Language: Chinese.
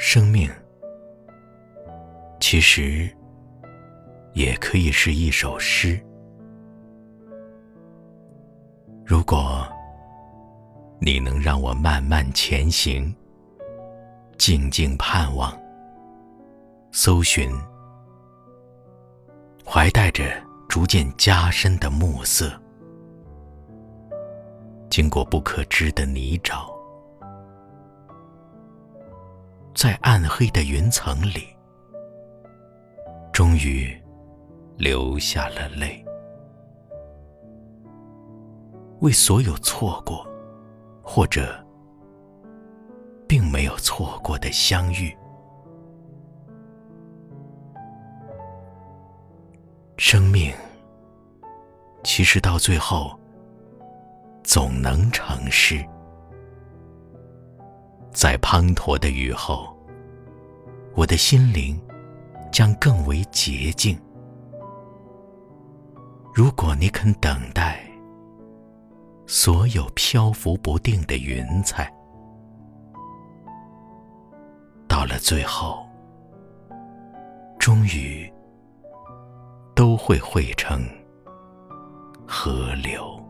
生命，其实也可以是一首诗。如果你能让我慢慢前行，静静盼望，搜寻，怀带着逐渐加深的暮色，经过不可知的泥沼。在暗黑的云层里，终于流下了泪，为所有错过，或者并没有错过的相遇。生命其实到最后总能成诗。在滂沱的雨后，我的心灵将更为洁净。如果你肯等待，所有漂浮不定的云彩，到了最后，终于都会汇成河流。